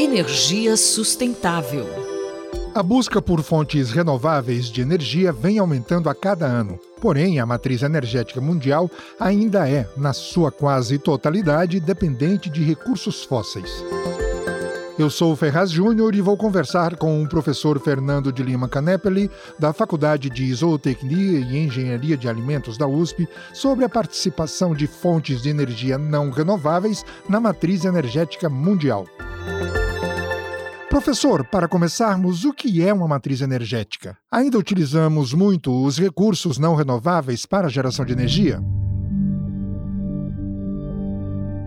Energia sustentável. A busca por fontes renováveis de energia vem aumentando a cada ano. Porém, a matriz energética mundial ainda é, na sua quase totalidade, dependente de recursos fósseis. Eu sou o Ferraz Júnior e vou conversar com o professor Fernando de Lima Canepeli, da Faculdade de Zootecnia e Engenharia de Alimentos da USP, sobre a participação de fontes de energia não renováveis na matriz energética mundial. Professor, para começarmos, o que é uma matriz energética? Ainda utilizamos muito os recursos não renováveis para a geração de energia?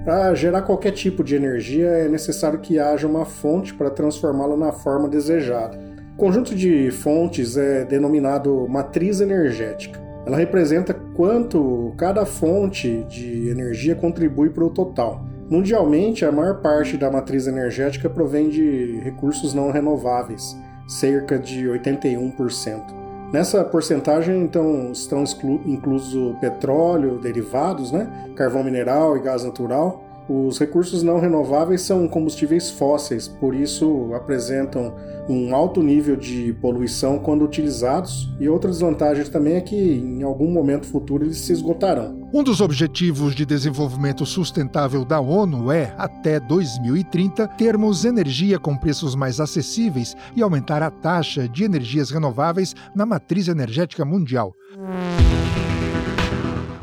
Para gerar qualquer tipo de energia é necessário que haja uma fonte para transformá-la na forma desejada. O conjunto de fontes é denominado matriz energética. Ela representa quanto cada fonte de energia contribui para o total. Mundialmente, a maior parte da matriz energética provém de recursos não renováveis, cerca de 81%. Nessa porcentagem, então, estão inclusos petróleo, derivados, né? carvão mineral e gás natural. Os recursos não renováveis são combustíveis fósseis, por isso apresentam um alto nível de poluição quando utilizados, e outra desvantagem também é que em algum momento futuro eles se esgotarão. Um dos objetivos de desenvolvimento sustentável da ONU é, até 2030, termos energia com preços mais acessíveis e aumentar a taxa de energias renováveis na matriz energética mundial.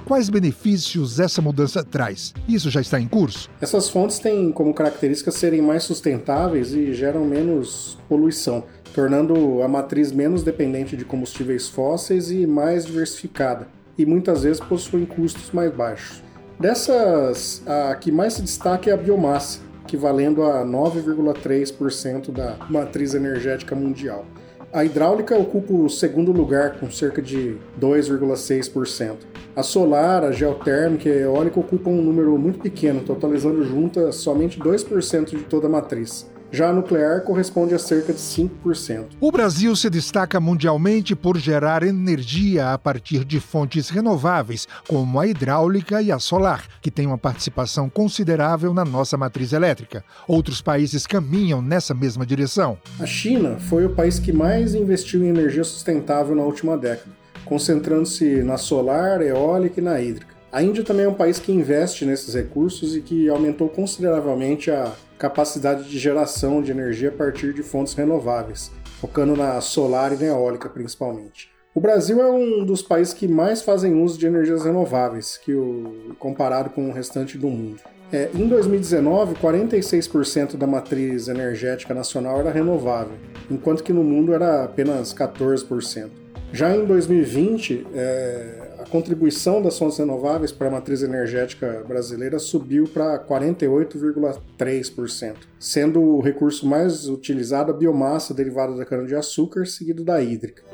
Quais benefícios essa mudança traz? Isso já está em curso? Essas fontes têm como característica serem mais sustentáveis e geram menos poluição, tornando a matriz menos dependente de combustíveis fósseis e mais diversificada, e muitas vezes possuem custos mais baixos. Dessas, a que mais se destaca é a biomassa, equivalendo a 9,3% da matriz energética mundial. A hidráulica ocupa o segundo lugar, com cerca de 2,6%. A solar, a geotérmica e a eólica ocupam um número muito pequeno, totalizando juntas somente 2% de toda a matriz. Já a nuclear corresponde a cerca de 5%. O Brasil se destaca mundialmente por gerar energia a partir de fontes renováveis, como a hidráulica e a solar, que têm uma participação considerável na nossa matriz elétrica. Outros países caminham nessa mesma direção. A China foi o país que mais investiu em energia sustentável na última década, concentrando-se na solar, eólica e na hídrica. A Índia também é um país que investe nesses recursos e que aumentou consideravelmente a capacidade de geração de energia a partir de fontes renováveis, focando na solar e na eólica principalmente. O Brasil é um dos países que mais fazem uso de energias renováveis, que o, comparado com o restante do mundo. É, em 2019, 46% da matriz energética nacional era renovável, enquanto que no mundo era apenas 14%. Já em 2020, é, contribuição das fontes renováveis para a matriz energética brasileira subiu para 48,3%, sendo o recurso mais utilizado a biomassa derivada da cana-de-açúcar, seguido da hídrica.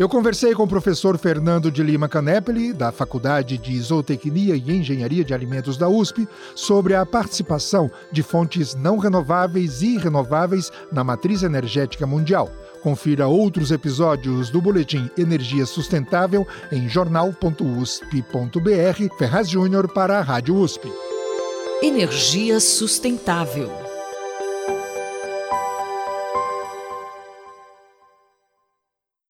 Eu conversei com o professor Fernando de Lima Canepeli, da Faculdade de Zootecnia e Engenharia de Alimentos da USP, sobre a participação de fontes não renováveis e renováveis na matriz energética mundial. Confira outros episódios do Boletim Energia Sustentável em jornal.usp.br. Ferraz Júnior para a Rádio USP. Energia Sustentável.